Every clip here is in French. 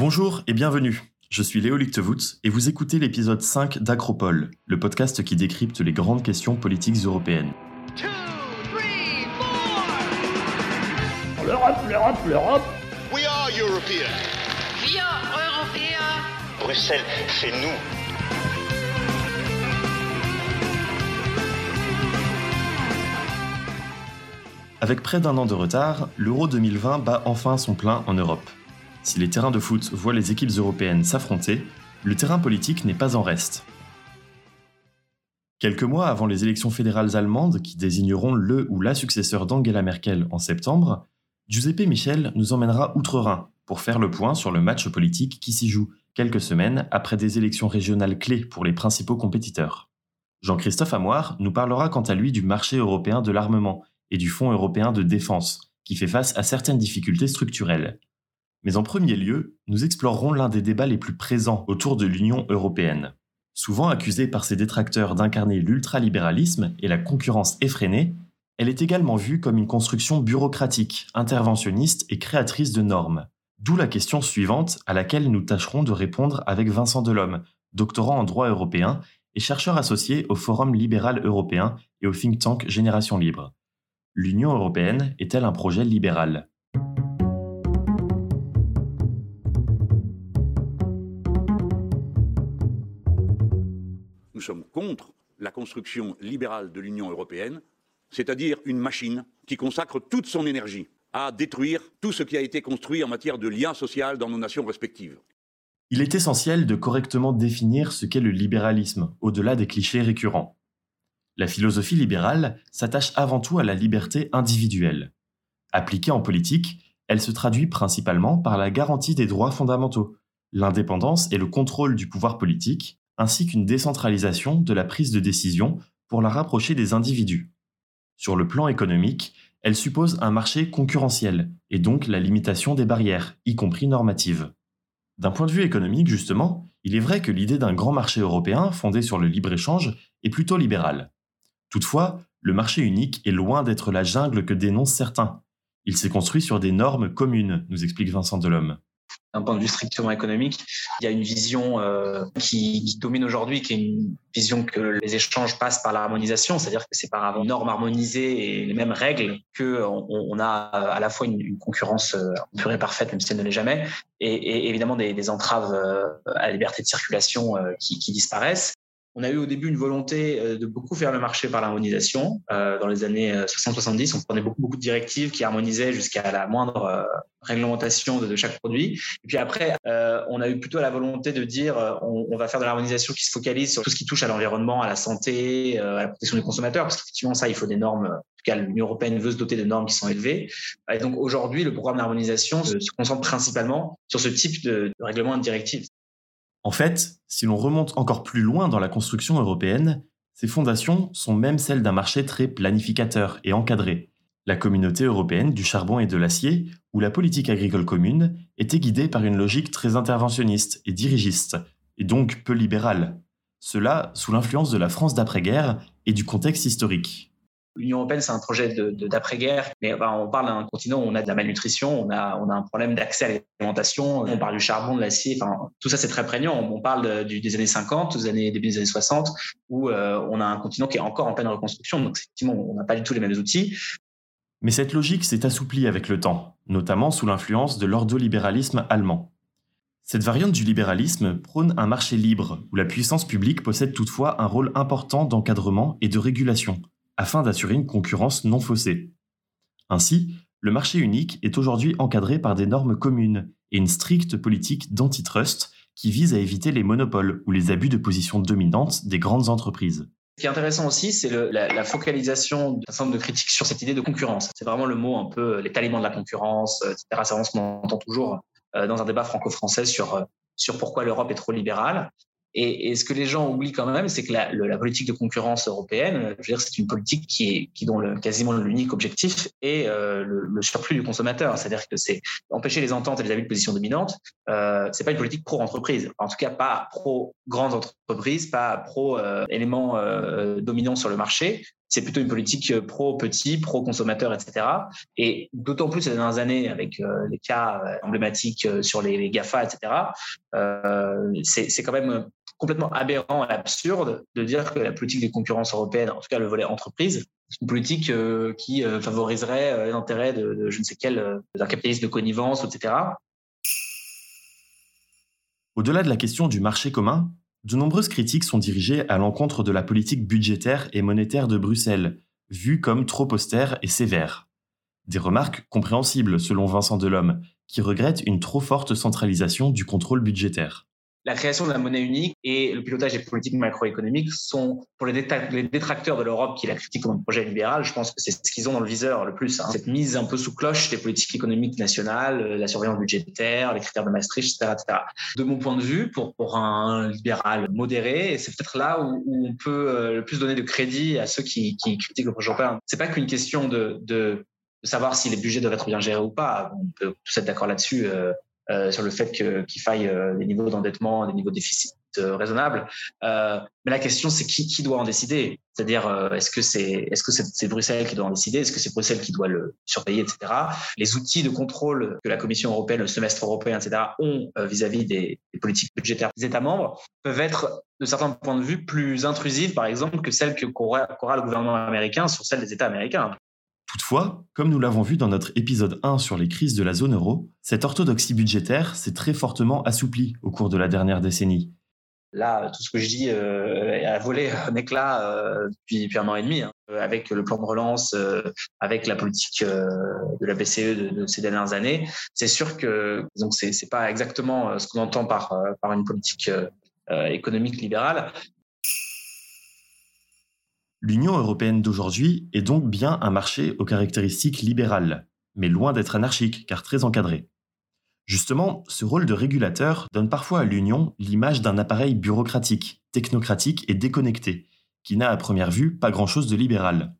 Bonjour et bienvenue. Je suis Léo Lichtevoots et vous écoutez l'épisode 5 d'Acropole, le podcast qui décrypte les grandes questions politiques européennes. L'Europe, l'Europe, l'Europe We are European. Wir Europäer. Bruxelles, c'est nous. Avec près d'un an de retard, l'Euro 2020 bat enfin son plein en Europe. Si les terrains de foot voient les équipes européennes s'affronter, le terrain politique n'est pas en reste. Quelques mois avant les élections fédérales allemandes qui désigneront le ou la successeur d'Angela Merkel en septembre, Giuseppe Michel nous emmènera outre-Rhin pour faire le point sur le match politique qui s'y joue quelques semaines après des élections régionales clés pour les principaux compétiteurs. Jean-Christophe Amoir nous parlera quant à lui du marché européen de l'armement et du Fonds européen de défense, qui fait face à certaines difficultés structurelles. Mais en premier lieu, nous explorerons l'un des débats les plus présents autour de l'Union européenne. Souvent accusée par ses détracteurs d'incarner l'ultralibéralisme et la concurrence effrénée, elle est également vue comme une construction bureaucratique, interventionniste et créatrice de normes. D'où la question suivante à laquelle nous tâcherons de répondre avec Vincent Delhomme, doctorant en droit européen et chercheur associé au Forum libéral européen et au think tank Génération Libre. L'Union européenne est-elle un projet libéral? Nous sommes contre la construction libérale de l'Union européenne, c'est-à-dire une machine qui consacre toute son énergie à détruire tout ce qui a été construit en matière de lien social dans nos nations respectives. Il est essentiel de correctement définir ce qu'est le libéralisme, au-delà des clichés récurrents. La philosophie libérale s'attache avant tout à la liberté individuelle. Appliquée en politique, elle se traduit principalement par la garantie des droits fondamentaux, l'indépendance et le contrôle du pouvoir politique, ainsi qu'une décentralisation de la prise de décision pour la rapprocher des individus. Sur le plan économique, elle suppose un marché concurrentiel, et donc la limitation des barrières, y compris normatives. D'un point de vue économique, justement, il est vrai que l'idée d'un grand marché européen fondé sur le libre-échange est plutôt libérale. Toutefois, le marché unique est loin d'être la jungle que dénoncent certains. Il s'est construit sur des normes communes, nous explique Vincent Delhomme d'un point de vue strictement économique. Il y a une vision euh, qui, domine aujourd'hui, qui est une vision que les échanges passent par l'harmonisation, c'est-à-dire que c'est par une normes harmonisées et les mêmes règles que on, on a à la fois une, concurrence euh, pure et parfaite, même si elle ne l'est jamais, et, évidemment des, entraves euh, à la liberté de circulation euh, qui disparaissent. On a eu au début une volonté euh, de beaucoup faire le marché par l'harmonisation. Euh, dans les années 60-70, on prenait beaucoup, beaucoup de directives qui harmonisaient jusqu'à la moindre euh, réglementation de, chaque produit. Et puis après, euh, on a eu plutôt la volonté de dire on, va faire de l'harmonisation qui se focalise sur tout ce qui touche à l'environnement, à la santé, à la protection des consommateurs, parce qu'effectivement, ça, il faut des normes. En tout cas, l'Union européenne veut se doter de normes qui sont élevées. Et donc aujourd'hui, le programme d'harmonisation se, concentre principalement sur ce type de, règlement et de directives. En fait, si l'on remonte encore plus loin dans la construction européenne, ces fondations sont même celles d'un marché très planificateur et encadré. La communauté européenne du charbon et de l'acier, où la politique agricole commune était guidée par une logique très interventionniste et dirigiste, et donc peu libérale. Cela sous l'influence de la France d'après-guerre et du contexte historique. L'Union européenne, c'est un projet d'après-guerre, mais ben, on parle d'un continent où on a de la malnutrition, on a, un problème d'accès à l'alimentation, on parle du charbon, de l'acier, tout ça c'est très prégnant. On parle des années 50, des années, début des années 60, où euh, on a un continent qui est encore en pleine reconstruction, donc effectivement, on n'a pas du tout les mêmes outils. Mais cette logique s'est assouplie avec le temps, notamment sous l'influence de l'ordolibéralisme allemand. Cette variante du libéralisme prône un marché libre, où la puissance publique possède toutefois un rôle important d'encadrement et de régulation, afin d'assurer une concurrence non faussée. Ainsi, le marché unique est aujourd'hui encadré par des normes communes et une stricte politique d'antitrust qui vise à éviter les monopoles ou les abus de position dominante des grandes entreprises. Ce qui est intéressant aussi, c'est la, focalisation d'un certain nombre de critiques sur cette idée de concurrence. C'est vraiment le mot un peu les talibans de la concurrence, etc. C'est vraiment ce qu'on entend toujours euh, dans un débat franco-français sur, euh, sur pourquoi l'Europe est trop libérale. Et, ce que les gens oublient quand même, c'est que la, politique de concurrence européenne, je veux dire, c'est une politique qui est dont quasiment l'unique objectif est euh, le, surplus du consommateur. C'est-à-dire que c'est empêcher les ententes et les abus de position dominante. Euh, c'est pas une politique pro entreprise, en tout cas pas pro grandes entreprises, pas pro euh, éléments euh, dominants sur le marché. c'est plutôt une politique pro-petit, pro-consommateur, etc. Et d'autant plus ces dernières années, avec les cas emblématiques sur les GAFA, etc., c'est quand même complètement aberrant et absurde de dire que la politique des concurrences européennes, en tout cas le volet entreprise, une politique euh, qui euh, favoriserait euh, l'intérêt de, je ne sais quel, d'un capitalisme de connivence, etc. Au-delà de la question du marché commun, de nombreuses critiques sont dirigées à l'encontre de la politique budgétaire et monétaire de Bruxelles, vue comme trop austère et sévère. Des remarques compréhensibles selon Vincent Delhomme, qui regrette une trop forte centralisation du contrôle budgétaire la création de la monnaie unique et le pilotage des politiques macroéconomiques sont, pour les, détracteurs de l'Europe qui la critiquent comme un projet libéral, je pense que c'est ce qu'ils ont dans le viseur le plus. Hein. Cette mise un peu sous cloche des politiques économiques nationales, la surveillance budgétaire, les critères de Maastricht, etc. etc. De mon point de vue, pour, un libéral modéré, c'est peut-être là où, on peut euh, le plus donner de crédit à ceux qui, critiquent le projet européen. C'est pas qu'une question de, savoir si les budgets doivent être bien gérés ou pas. On peut tous être d'accord là-dessus. Euh, sur le fait qu'il faille euh, des niveaux d'endettement, des niveaux de déficit euh, raisonnables. mais la question, c'est qui, doit en décider? C'est-à-dire, est-ce que c'est Bruxelles qui doit en décider? Est-ce que c'est Bruxelles qui doit le surveiller, etc. Les outils de contrôle que la Commission européenne, le semestre européen, etc., ont vis-à-vis des, des, politiques budgétaires des États membres peuvent être, de certains points de vue, plus intrusives, par exemple, que celles qu'aura le gouvernement américain sur celles des États américains. Toutefois, comme nous l'avons vu dans notre épisode 1 sur les crises de la zone euro, cette orthodoxie budgétaire s'est très fortement assouplie au cours de la dernière décennie. Là, tout ce que je dis euh, a volé un éclat euh, depuis, un an et demi, hein, avec le plan de relance, euh, avec la politique de la BCE de, ces dernières années. C'est sûr que donc c'est pas exactement ce qu'on entend par une politique économique libérale, L'Union européenne d'aujourd'hui est donc bien un marché aux caractéristiques libérales, mais loin d'être anarchique car très encadré. Justement, ce rôle de régulateur donne parfois à l'Union l'image d'un appareil bureaucratique, technocratique et déconnecté, qui n'a à première vue pas grand-chose de libéral.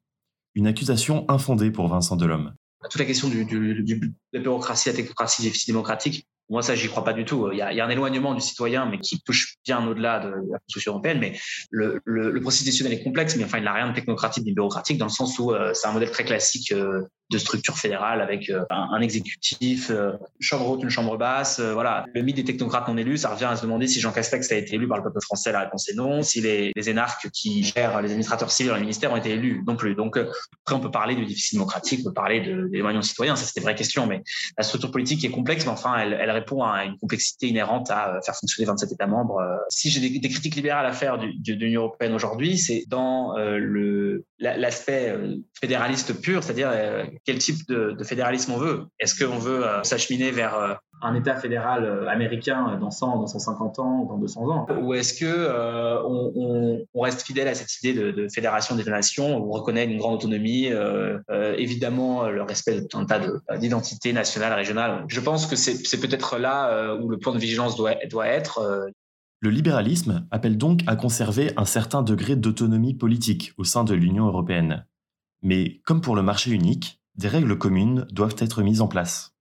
Une accusation infondée pour Vincent Delhomme. Toute la question de la bureaucratie, la technocratie, déficit démocratique, moi, ça, j'y crois pas du tout. Il y, a, il y, a, un éloignement du citoyen, mais qui touche bien au-delà de la Constitution européenne. Mais le, le, le, processus décisionnel est complexe, mais enfin, il n'a rien de technocratique ni bureaucratique, dans le sens où euh, c'est un modèle très classique euh, de structure fédérale avec euh, un, exécutif, euh, chambre haute, une chambre basse. Euh, voilà, le mythe des technocrates non élus, ça revient à se demander si Jean Castex a été élu par le peuple français. La réponse est non. Si les, les énarques qui gèrent les administrateurs civils dans les ministères ont été élus, non plus. Donc après, on peut parler du déficit démocratique, on peut parler de, des moyens citoyens, ça c'est des vraies questions. Mais la structure politique est complexe, mais enfin, elle, elle répond à une complexité inhérente à faire fonctionner 27 États membres. Si j'ai des, critiques libérales à faire du, de l'Union européenne aujourd'hui, c'est dans le l'aspect fédéraliste pur, c'est-à-dire quel type de, fédéralisme on veut. Est-ce qu'on veut euh, s'acheminer vers euh, un État fédéral euh, américain dans 100, dans 150 ans, dans 200 ans? Ou est-ce que on, on, reste fidèle à cette idée de, fédération des nations où on reconnaît une grande autonomie, évidemment le respect d'un tas d'identités nationales, régionales Je pense que c'est peut-être là où le point de vigilance doit être. Le libéralisme appelle donc à conserver un certain degré d'autonomie politique au sein de l'Union européenne. Mais comme pour le marché unique, des règles communes doivent être mises en place.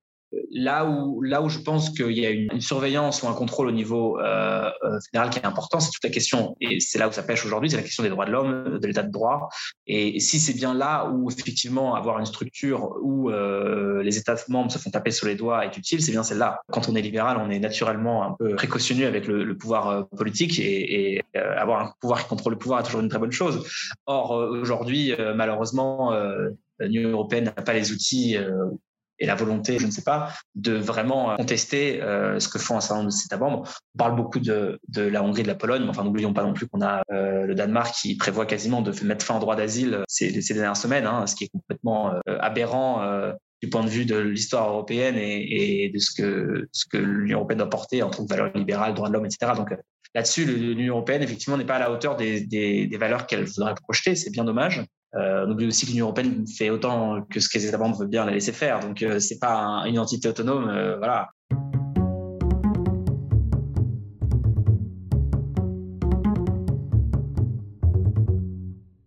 Là où, là où je pense qu'il y a une, surveillance ou un contrôle au niveau euh, euh, fédéral qui est important, c'est toute la question, et c'est là où ça pêche aujourd'hui, c'est la question des droits de l'homme, de l'état de droit. Et si c'est bien là où effectivement avoir une structure où euh, les États membres se font taper sur les doigts est utile, c'est bien celle-là. Quand on est libéral, on est naturellement un peu précautionneux avec le, pouvoir politique et, avoir un pouvoir qui contrôle le pouvoir est toujours une très bonne chose. Or, aujourd'hui, malheureusement, l'Union européenne n'a pas les outils euh, et la volonté, je ne sais pas, de vraiment contester euh, ce que font un certain nombre de États membres. On parle beaucoup de, la Hongrie, de la Pologne, mais enfin n'oublions pas non plus qu'on a euh, le Danemark qui prévoit quasiment de mettre fin au droit d'asile ces, dernières semaines, hein, ce qui est complètement aberrant du point de vue de l'histoire européenne et, de ce que, l'Union européenne doit porter en tant que valeur libérale, droits de l'homme, etc. Donc là-dessus, l'Union européenne, effectivement, n'est pas à la hauteur des valeurs qu'elle voudrait projeter. C'est bien dommage. Euh, on oublie aussi que l'Union européenne fait autant que ce que les États membres veulent bien la laisser faire. Donc, euh, c'est pas une entité autonome. Euh, voilà.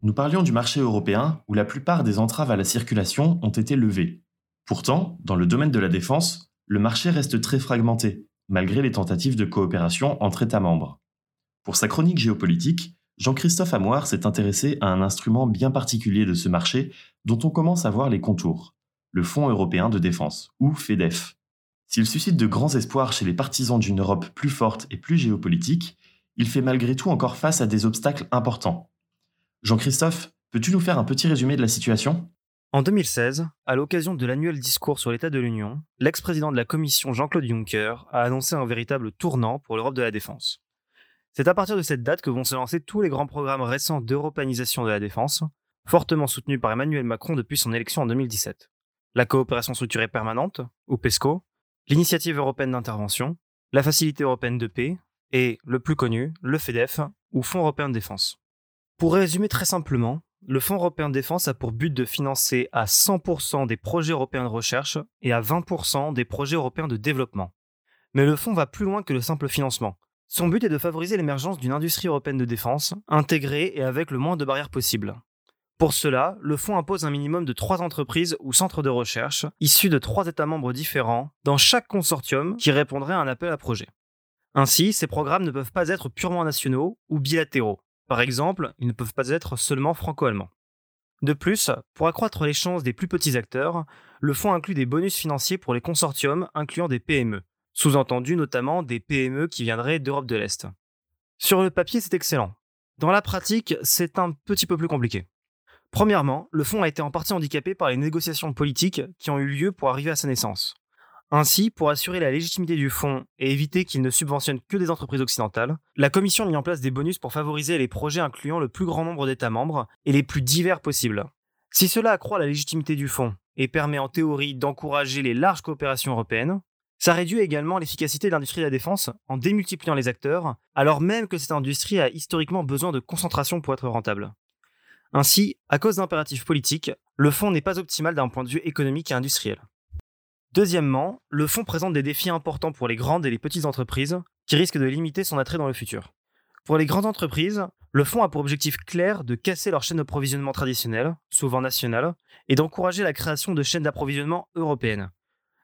Nous parlions du marché européen où la plupart des entraves à la circulation ont été levées. Pourtant, dans le domaine de la défense, le marché reste très fragmenté, malgré les tentatives de coopération entre États membres. Pour sa chronique géopolitique, Jean-Christophe Amoir s'est intéressé à un instrument bien particulier de ce marché dont on commence à voir les contours, le Fonds européen de défense, ou FEDEF. S'il suscite de grands espoirs chez les partisans d'une Europe plus forte et plus géopolitique, il fait malgré tout encore face à des obstacles importants. Jean-Christophe, peux-tu nous faire un petit résumé de la situation? En 2016, à l'occasion de l'annuel discours sur l'état de l'Union, l'ex-président de la Commission Jean-Claude Juncker a annoncé un véritable tournant pour l'Europe de la défense. C'est à partir de cette date que vont se lancer tous les grands programmes récents d'européanisation de la défense, fortement soutenus par Emmanuel Macron depuis son élection en 2017. La coopération structurée permanente, ou PESCO, l'initiative européenne d'intervention, la facilité européenne de paix et, le plus connu, le FEDEF, ou Fonds européen de défense. Pour résumer très simplement, le Fonds européen de défense a pour but de financer à 100% des projets européens de recherche et à 20% des projets européens de développement. Mais le fonds va plus loin que le simple financement. Son but est de favoriser l'émergence d'une industrie européenne de défense, intégrée et avec le moins de barrières possible. Pour cela, le fonds impose un minimum de trois entreprises ou centres de recherche, issus de trois États membres différents, dans chaque consortium qui répondrait à un appel à projet. Ainsi, ces programmes ne peuvent pas être purement nationaux ou bilatéraux. Par exemple, ils ne peuvent pas être seulement franco-allemands. De plus, pour accroître les chances des plus petits acteurs, le fonds inclut des bonus financiers pour les consortiums incluant des PME, sous-entendu notamment des PME qui viendraient d'Europe de l'Est. Sur le papier, c'est excellent. Dans la pratique, c'est un petit peu plus compliqué. Premièrement, le fonds a été en partie handicapé par les négociations politiques qui ont eu lieu pour arriver à sa naissance. Ainsi, pour assurer la légitimité du fonds et éviter qu'il ne subventionne que des entreprises occidentales, la Commission a mis en place des bonus pour favoriser les projets incluant le plus grand nombre d'États membres et les plus divers possibles. Si cela accroît la légitimité du fonds et permet en théorie d'encourager les larges coopérations européennes, ça réduit également l'efficacité de l'industrie de la défense en démultipliant les acteurs, alors même que cette industrie a historiquement besoin de concentration pour être rentable. Ainsi, à cause d'impératifs politiques, le fonds n'est pas optimal d'un point de vue économique et industriel. Deuxièmement, le fonds présente des défis importants pour les grandes et les petites entreprises qui risquent de limiter son attrait dans le futur. Pour les grandes entreprises, le fonds a pour objectif clair de casser leur chaîne d'approvisionnement traditionnelle, souvent nationale, et d'encourager la création de chaînes d'approvisionnement européennes.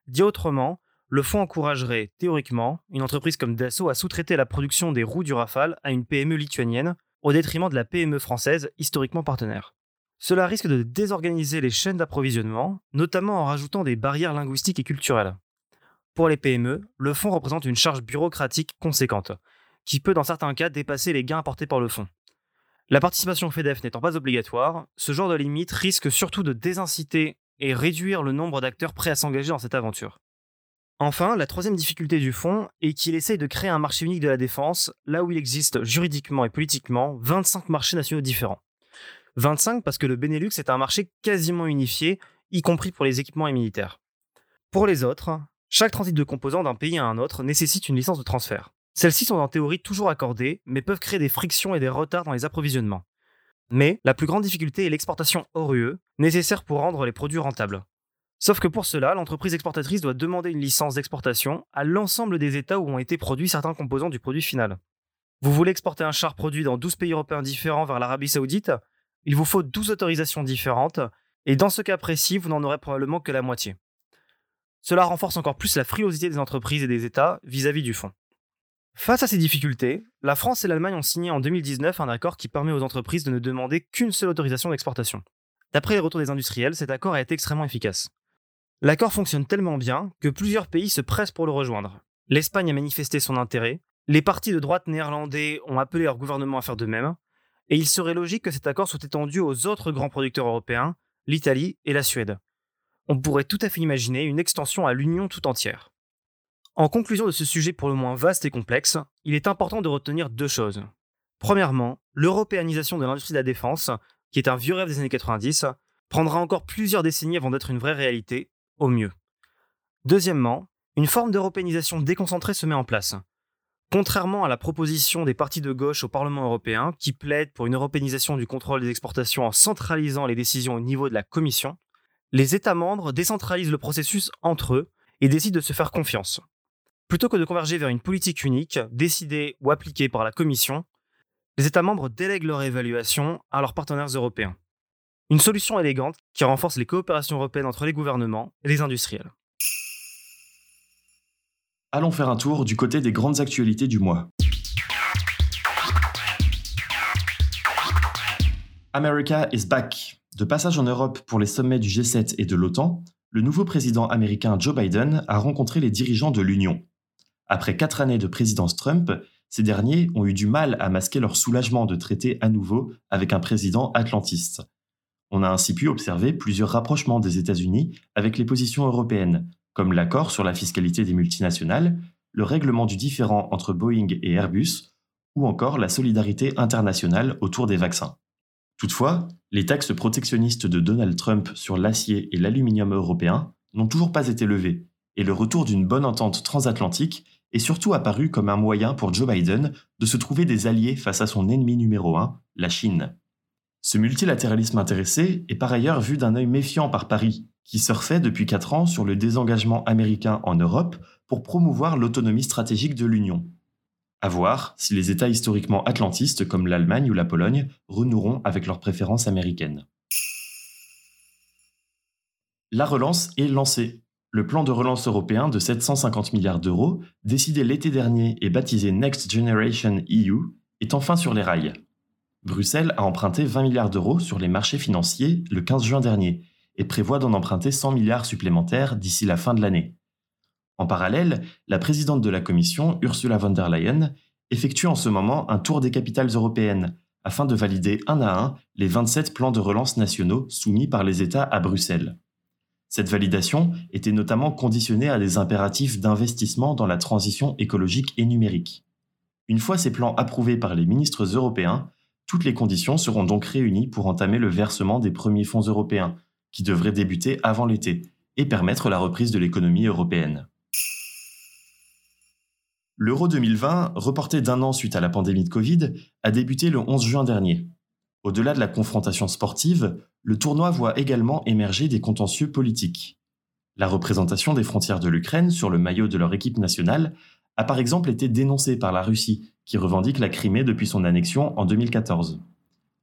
Dit autrement, le fonds encouragerait, théoriquement, une entreprise comme Dassault à sous-traiter la production des roues du Rafale à une PME lituanienne au détriment de la PME française, historiquement partenaire. Cela risque de désorganiser les chaînes d'approvisionnement, notamment en rajoutant des barrières linguistiques et culturelles. Pour les PME, le fonds représente une charge bureaucratique conséquente, qui peut dans certains cas dépasser les gains apportés par le fonds. La participation FEDEF n'étant pas obligatoire, ce genre de limite risque surtout de désinciter et réduire le nombre d'acteurs prêts à s'engager dans cette aventure. Enfin, la troisième difficulté du fonds est qu'il essaye de créer un marché unique de la défense, là où il existe juridiquement et politiquement 25 marchés nationaux différents. 25 parce que le Benelux est un marché quasiment unifié, y compris pour les équipements et militaires. Pour les autres, chaque transit de composants d'un pays à un autre nécessite une licence de transfert. Celles-ci sont en théorie toujours accordées, mais peuvent créer des frictions et des retards dans les approvisionnements. Mais la plus grande difficulté est l'exportation hors UE, nécessaire pour rendre les produits rentables. Sauf que pour cela, l'entreprise exportatrice doit demander une licence d'exportation à l'ensemble des États où ont été produits certains composants du produit final. Vous voulez exporter un char produit dans 12 pays européens différents vers l'Arabie Saoudite? Il vous faut 12 autorisations différentes, et dans ce cas précis, vous n'en aurez probablement que la moitié. Cela renforce encore plus la frilosité des entreprises et des États vis-à-vis du fonds. Face à ces difficultés, la France et l'Allemagne ont signé en 2019 un accord qui permet aux entreprises de ne demander qu'une seule autorisation d'exportation. D'après les retours des industriels, cet accord a été extrêmement efficace. L'accord fonctionne tellement bien que plusieurs pays se pressent pour le rejoindre. L'Espagne a manifesté son intérêt, les partis de droite néerlandais ont appelé leur gouvernement à faire de même, et il serait logique que cet accord soit étendu aux autres grands producteurs européens, l'Italie et la Suède. On pourrait tout à fait imaginer une extension à l'Union tout entière. En conclusion de ce sujet pour le moins vaste et complexe, il est important de retenir deux choses. Premièrement, l'européanisation de l'industrie de la défense, qui est un vieux rêve des années 90, prendra encore plusieurs décennies avant d'être une vraie réalité, au mieux. Deuxièmement, une forme d'européanisation déconcentrée se met en place. Contrairement à la proposition des partis de gauche au Parlement européen, qui plaident pour une européanisation du contrôle des exportations en centralisant les décisions au niveau de la Commission, les États membres décentralisent le processus entre eux et décident de se faire confiance. Plutôt que de converger vers une politique unique, décidée ou appliquée par la Commission, les États membres délèguent leur évaluation à leurs partenaires européens. Une solution élégante qui renforce les coopérations européennes entre les gouvernements et les industriels. Allons faire un tour du côté des grandes actualités du mois. America is back. De passage en Europe pour les sommets du G7 et de l'OTAN, le nouveau président américain Joe Biden a rencontré les dirigeants de l'Union. Après quatre années de présidence Trump, ces derniers ont eu du mal à masquer leur soulagement de traiter à nouveau avec un président atlantiste. On a ainsi pu observer plusieurs rapprochements des États-Unis avec les positions européennes, comme l'accord sur la fiscalité des multinationales, le règlement du différend entre Boeing et Airbus, ou encore la solidarité internationale autour des vaccins. Toutefois, les taxes protectionnistes de Donald Trump sur l'acier et l'aluminium européen n'ont toujours pas été levées, et le retour d'une bonne entente transatlantique est surtout apparu comme un moyen pour Joe Biden de se trouver des alliés face à son ennemi numéro un, la Chine. Ce multilatéralisme intéressé est par ailleurs vu d'un œil méfiant par Paris, qui surfait depuis quatre ans sur le désengagement américain en Europe pour promouvoir l'autonomie stratégique de l'Union. À voir si les États historiquement atlantistes comme l'Allemagne ou la Pologne renoueront avec leurs préférences américaines. La relance est lancée. Le plan de relance européen de 750 milliards d'euros, décidé l'été dernier et baptisé Next Generation EU, est enfin sur les rails. Bruxelles a emprunté 20 milliards d'euros sur les marchés financiers le 15 juin dernier et prévoit d'en emprunter 100 milliards supplémentaires d'ici la fin de l'année. En parallèle, la présidente de la Commission, Ursula von der Leyen, effectue en ce moment un tour des capitales européennes afin de valider un à un les 27 plans de relance nationaux soumis par les États à Bruxelles. Cette validation était notamment conditionnée à des impératifs d'investissement dans la transition écologique et numérique. Une fois ces plans approuvés par les ministres européens, toutes les conditions seront donc réunies pour entamer le versement des premiers fonds européens, qui devraient débuter avant l'été, et permettre la reprise de l'économie européenne. L'Euro 2020, reporté d'un an suite à la pandémie de Covid, a débuté le 11 juin dernier. Au-delà de la confrontation sportive, le tournoi voit également émerger des contentieux politiques. La représentation des frontières de l'Ukraine sur le maillot de leur équipe nationale a par exemple été dénoncée par la Russie, qui revendique la Crimée depuis son annexion en 2014.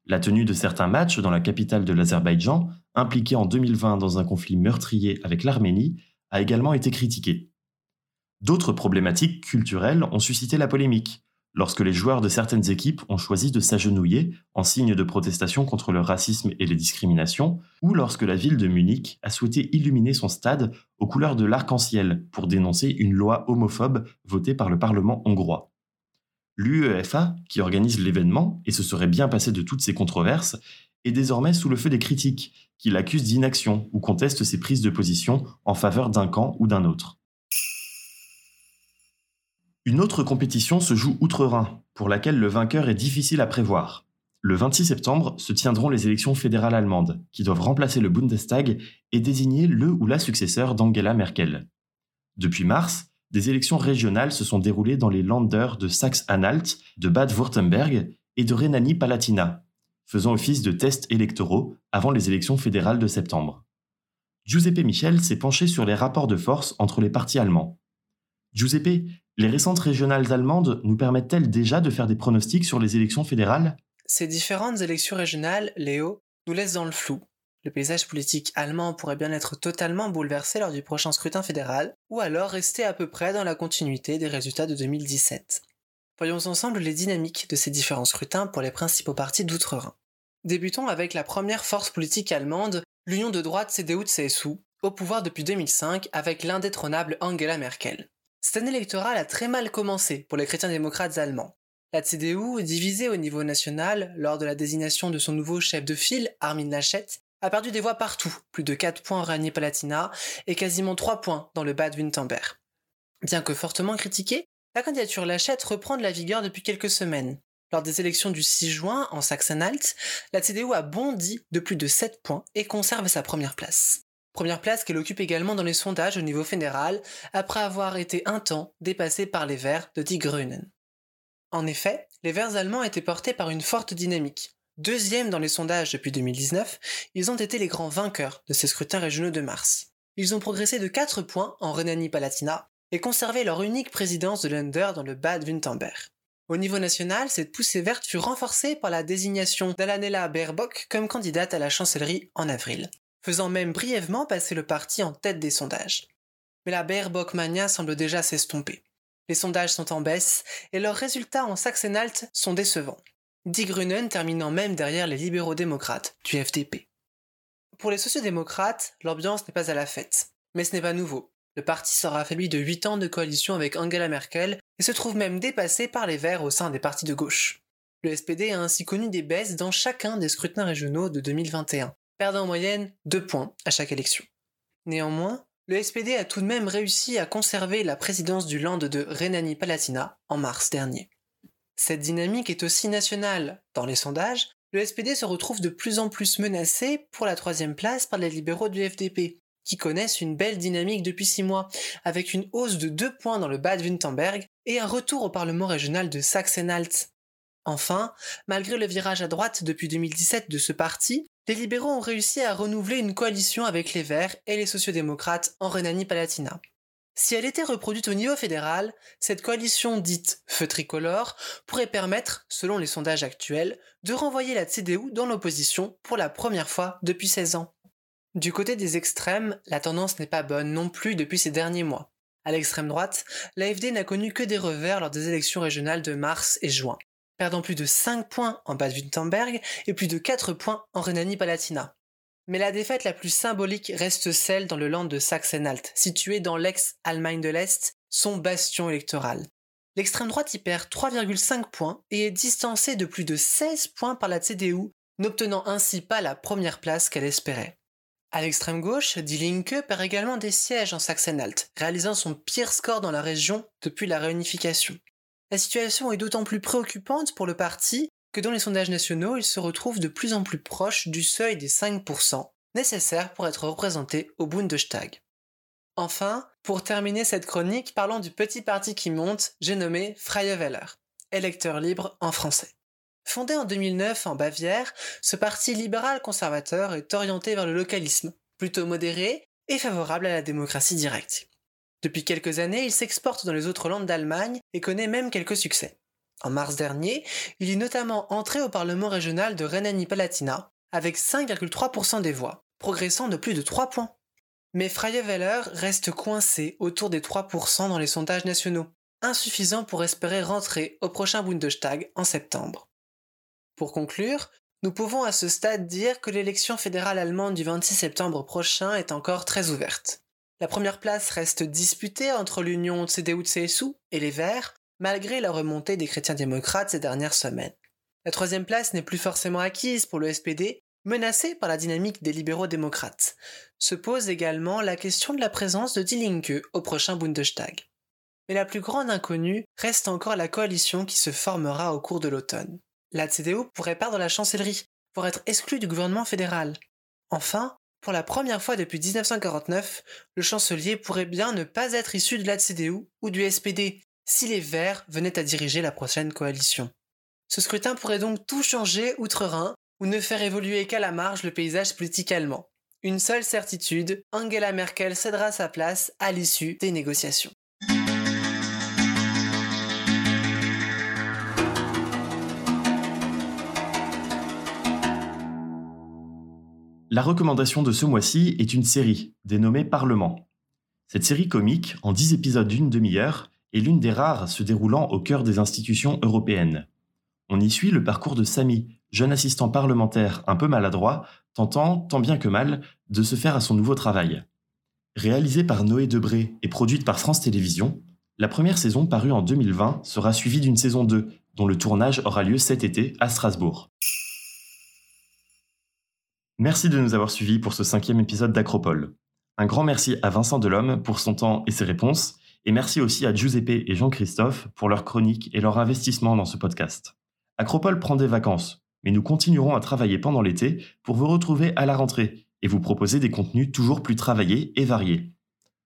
La tenue de certains matchs dans la capitale de l'Azerbaïdjan, impliquée en 2020 dans un conflit meurtrier avec l'Arménie, a également été critiquée. D'autres problématiques culturelles ont suscité la polémique, lorsque les joueurs de certaines équipes ont choisi de s'agenouiller en signe de protestation contre le racisme et les discriminations, ou lorsque la ville de Munich a souhaité illuminer son stade aux couleurs de l'arc-en-ciel pour dénoncer une loi homophobe votée par le Parlement hongrois. L'UEFA, qui organise l'événement et se serait bien passé de toutes ces controverses, est désormais sous le feu des critiques, qui l'accusent d'inaction ou contestent ses prises de position en faveur d'un camp ou d'un autre. Une autre compétition se joue outre-Rhin, pour laquelle le vainqueur est difficile à prévoir. Le 26 septembre se tiendront les élections fédérales allemandes, qui doivent remplacer le Bundestag et désigner le ou la successeur d'Angela Merkel. Depuis mars, des élections régionales se sont déroulées dans les Länder de Saxe-Anhalt, de Bade-Württemberg et de Rhénanie-Palatinat, faisant office de tests électoraux avant les élections fédérales de septembre. Giuseppe Michel s'est penché sur les rapports de force entre les partis allemands. Giuseppe, les récentes régionales allemandes nous permettent-elles déjà de faire des pronostics sur les élections fédérales? Ces différentes élections régionales, Léo, nous laissent dans le flou. Le paysage politique allemand pourrait bien être totalement bouleversé lors du prochain scrutin fédéral, ou alors rester à peu près dans la continuité des résultats de 2017. Voyons ensemble les dynamiques de ces différents scrutins pour les principaux partis d'outre-Rhin. Débutons avec la première force politique allemande, l'union de droite CDU-CSU, au pouvoir depuis 2005 avec l'indétrônable Angela Merkel. Cette année électorale a très mal commencé pour les chrétiens démocrates allemands. La CDU, divisée au niveau national lors de la désignation de son nouveau chef de file, Armin Laschet, a perdu des voix partout, plus de 4 points en Rhénanie-Palatinat et quasiment 3 points dans le Bade-Württemberg. Bien que fortement critiquée, la candidature Laschet reprend de la vigueur depuis quelques semaines. Lors des élections du 6 juin en Saxe-Anhalt, la CDU a bondi de plus de 7 points et conserve sa première place. Première place qu'elle occupe également dans les sondages au niveau fédéral, après avoir été un temps dépassée par les Verts de Die Grünen. En effet, les Verts allemands étaient portés par une forte dynamique. Deuxième dans les sondages depuis 2019, ils ont été les grands vainqueurs de ces scrutins régionaux de mars. Ils ont progressé de 4 points en Rhénanie-Palatinat et conservé leur unique présidence de Länder dans le Bade-Württemberg. Au niveau national, cette poussée verte fut renforcée par la désignation d'Alanella Baerbock comme candidate à la chancellerie en avril faisant même brièvement passer le parti en tête des sondages. Mais la Baerbock mania semble déjà s'estomper. Les sondages sont en baisse et leurs résultats en Saxe-Anhalt sont décevants. Die Grünen terminant même derrière les libéraux démocrates du FDP. Pour les sociodémocrates, l'ambiance n'est pas à la fête. Mais ce n'est pas nouveau. Le parti sera affaibli de 8 ans de coalition avec Angela Merkel et se trouve même dépassé par les Verts au sein des partis de gauche. Le SPD a ainsi connu des baisses dans chacun des scrutins régionaux de 2021, perdant en moyenne 2 points à chaque élection. Néanmoins, le SPD a tout de même réussi à conserver la présidence du Land de Rhénanie-Palatinat en mars dernier. Cette dynamique est aussi nationale. Dans les sondages, le SPD se retrouve de plus en plus menacé pour la troisième place par les libéraux du FDP, qui connaissent une belle dynamique depuis six mois, avec une hausse de 2 points dans le Bade-Württemberg et un retour au Parlement régional de Sachsen-Anhalt. Enfin, malgré le virage à droite depuis 2017 de ce parti, les libéraux ont réussi à renouveler une coalition avec les Verts et les sociodémocrates en Rhénanie-Palatinat. Si elle était reproduite au niveau fédéral, cette coalition dite feu tricolore pourrait permettre, selon les sondages actuels, de renvoyer la CDU dans l'opposition pour la première fois depuis 16 ans. Du côté des extrêmes, la tendance n'est pas bonne non plus depuis ces derniers mois. À l'extrême droite, l'AFD n'a connu que des revers lors des élections régionales de mars et juin, perdant plus de 5 points en Bade-Württemberg et plus de 4 points en Rhénanie-Palatinat. Mais la défaite la plus symbolique reste celle dans le land de Sachsen-Anhalt, situé dans l'ex-Allemagne de l'Est, son bastion électoral. L'extrême droite y perd 3,5 points et est distancée de plus de 16 points par la CDU, n'obtenant ainsi pas la première place qu'elle espérait. À l'extrême gauche, Die Linke perd également des sièges en Sachsen-Anhalt, réalisant son pire score dans la région depuis la réunification. La situation est d'autant plus préoccupante pour le parti que dans les sondages nationaux, il se retrouve de plus en plus proche du seuil des 5% nécessaires pour être représenté au Bundestag. Enfin, pour terminer cette chronique, parlons du petit parti qui monte, j'ai nommé Freie Wähler, électeur libre en français. Fondé en 2009 en Bavière, ce parti libéral-conservateur est orienté vers le localisme, plutôt modéré et favorable à la démocratie directe. Depuis quelques années, il s'exporte dans les autres landes d'Allemagne et connaît même quelques succès. En mars dernier, il est notamment entré au Parlement régional de Rhénanie-Palatinat avec 5,3% des voix, progressant de plus de 3 points. Mais Freie Wähler reste coincé autour des 3% dans les sondages nationaux, insuffisant pour espérer rentrer au prochain Bundestag en septembre. Pour conclure, nous pouvons à ce stade dire que l'élection fédérale allemande du 26 septembre prochain est encore très ouverte. La première place reste disputée entre l'union CDU-CSU et les Verts, malgré la remontée des chrétiens démocrates ces dernières semaines. La troisième place n'est plus forcément acquise pour le SPD, menacé par la dynamique des libéraux démocrates. Se pose également la question de la présence de Die Linke au prochain Bundestag. Mais la plus grande inconnue reste encore la coalition qui se formera au cours de l'automne la CDU pourrait perdre la chancellerie, pour être exclue du gouvernement fédéral. Enfin, pour la première fois depuis 1949, le chancelier pourrait bien ne pas être issu de la CDU ou du SPD, si les Verts venaient à diriger la prochaine coalition. Ce scrutin pourrait donc tout changer outre-Rhin, ou ne faire évoluer qu'à la marge le paysage politique allemand. Une seule certitude, Angela Merkel cédera sa place à l'issue des négociations. La recommandation de ce mois-ci est une série dénommée Parlement. Cette série comique, en 10 épisodes d'une demi-heure, est l'une des rares se déroulant au cœur des institutions européennes. On y suit le parcours de Samy, jeune assistant parlementaire un peu maladroit, tentant, tant bien que mal, de se faire à son nouveau travail. Réalisée par Noé Debré et produite par France Télévisions, la première saison parue en 2020 sera suivie d'une saison 2, dont le tournage aura lieu cet été à Strasbourg. Merci de nous avoir suivis pour ce cinquième épisode d'Acropole. Un grand merci à Vincent Delhomme pour son temps et ses réponses, et merci aussi à Giuseppe et Jean-Christophe pour leur chronique et leur investissement dans ce podcast. Acropole prend des vacances, mais nous continuerons à travailler pendant l'été pour vous retrouver à la rentrée et vous proposer des contenus toujours plus travaillés et variés.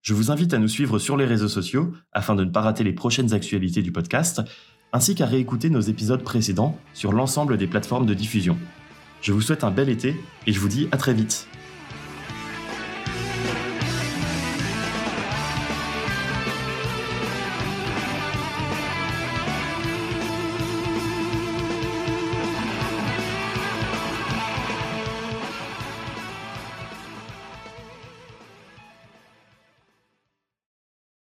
Je vous invite à nous suivre sur les réseaux sociaux afin de ne pas rater les prochaines actualités du podcast, ainsi qu'à réécouter nos épisodes précédents sur l'ensemble des plateformes de diffusion. Je vous souhaite un bel été et je vous dis à très vite.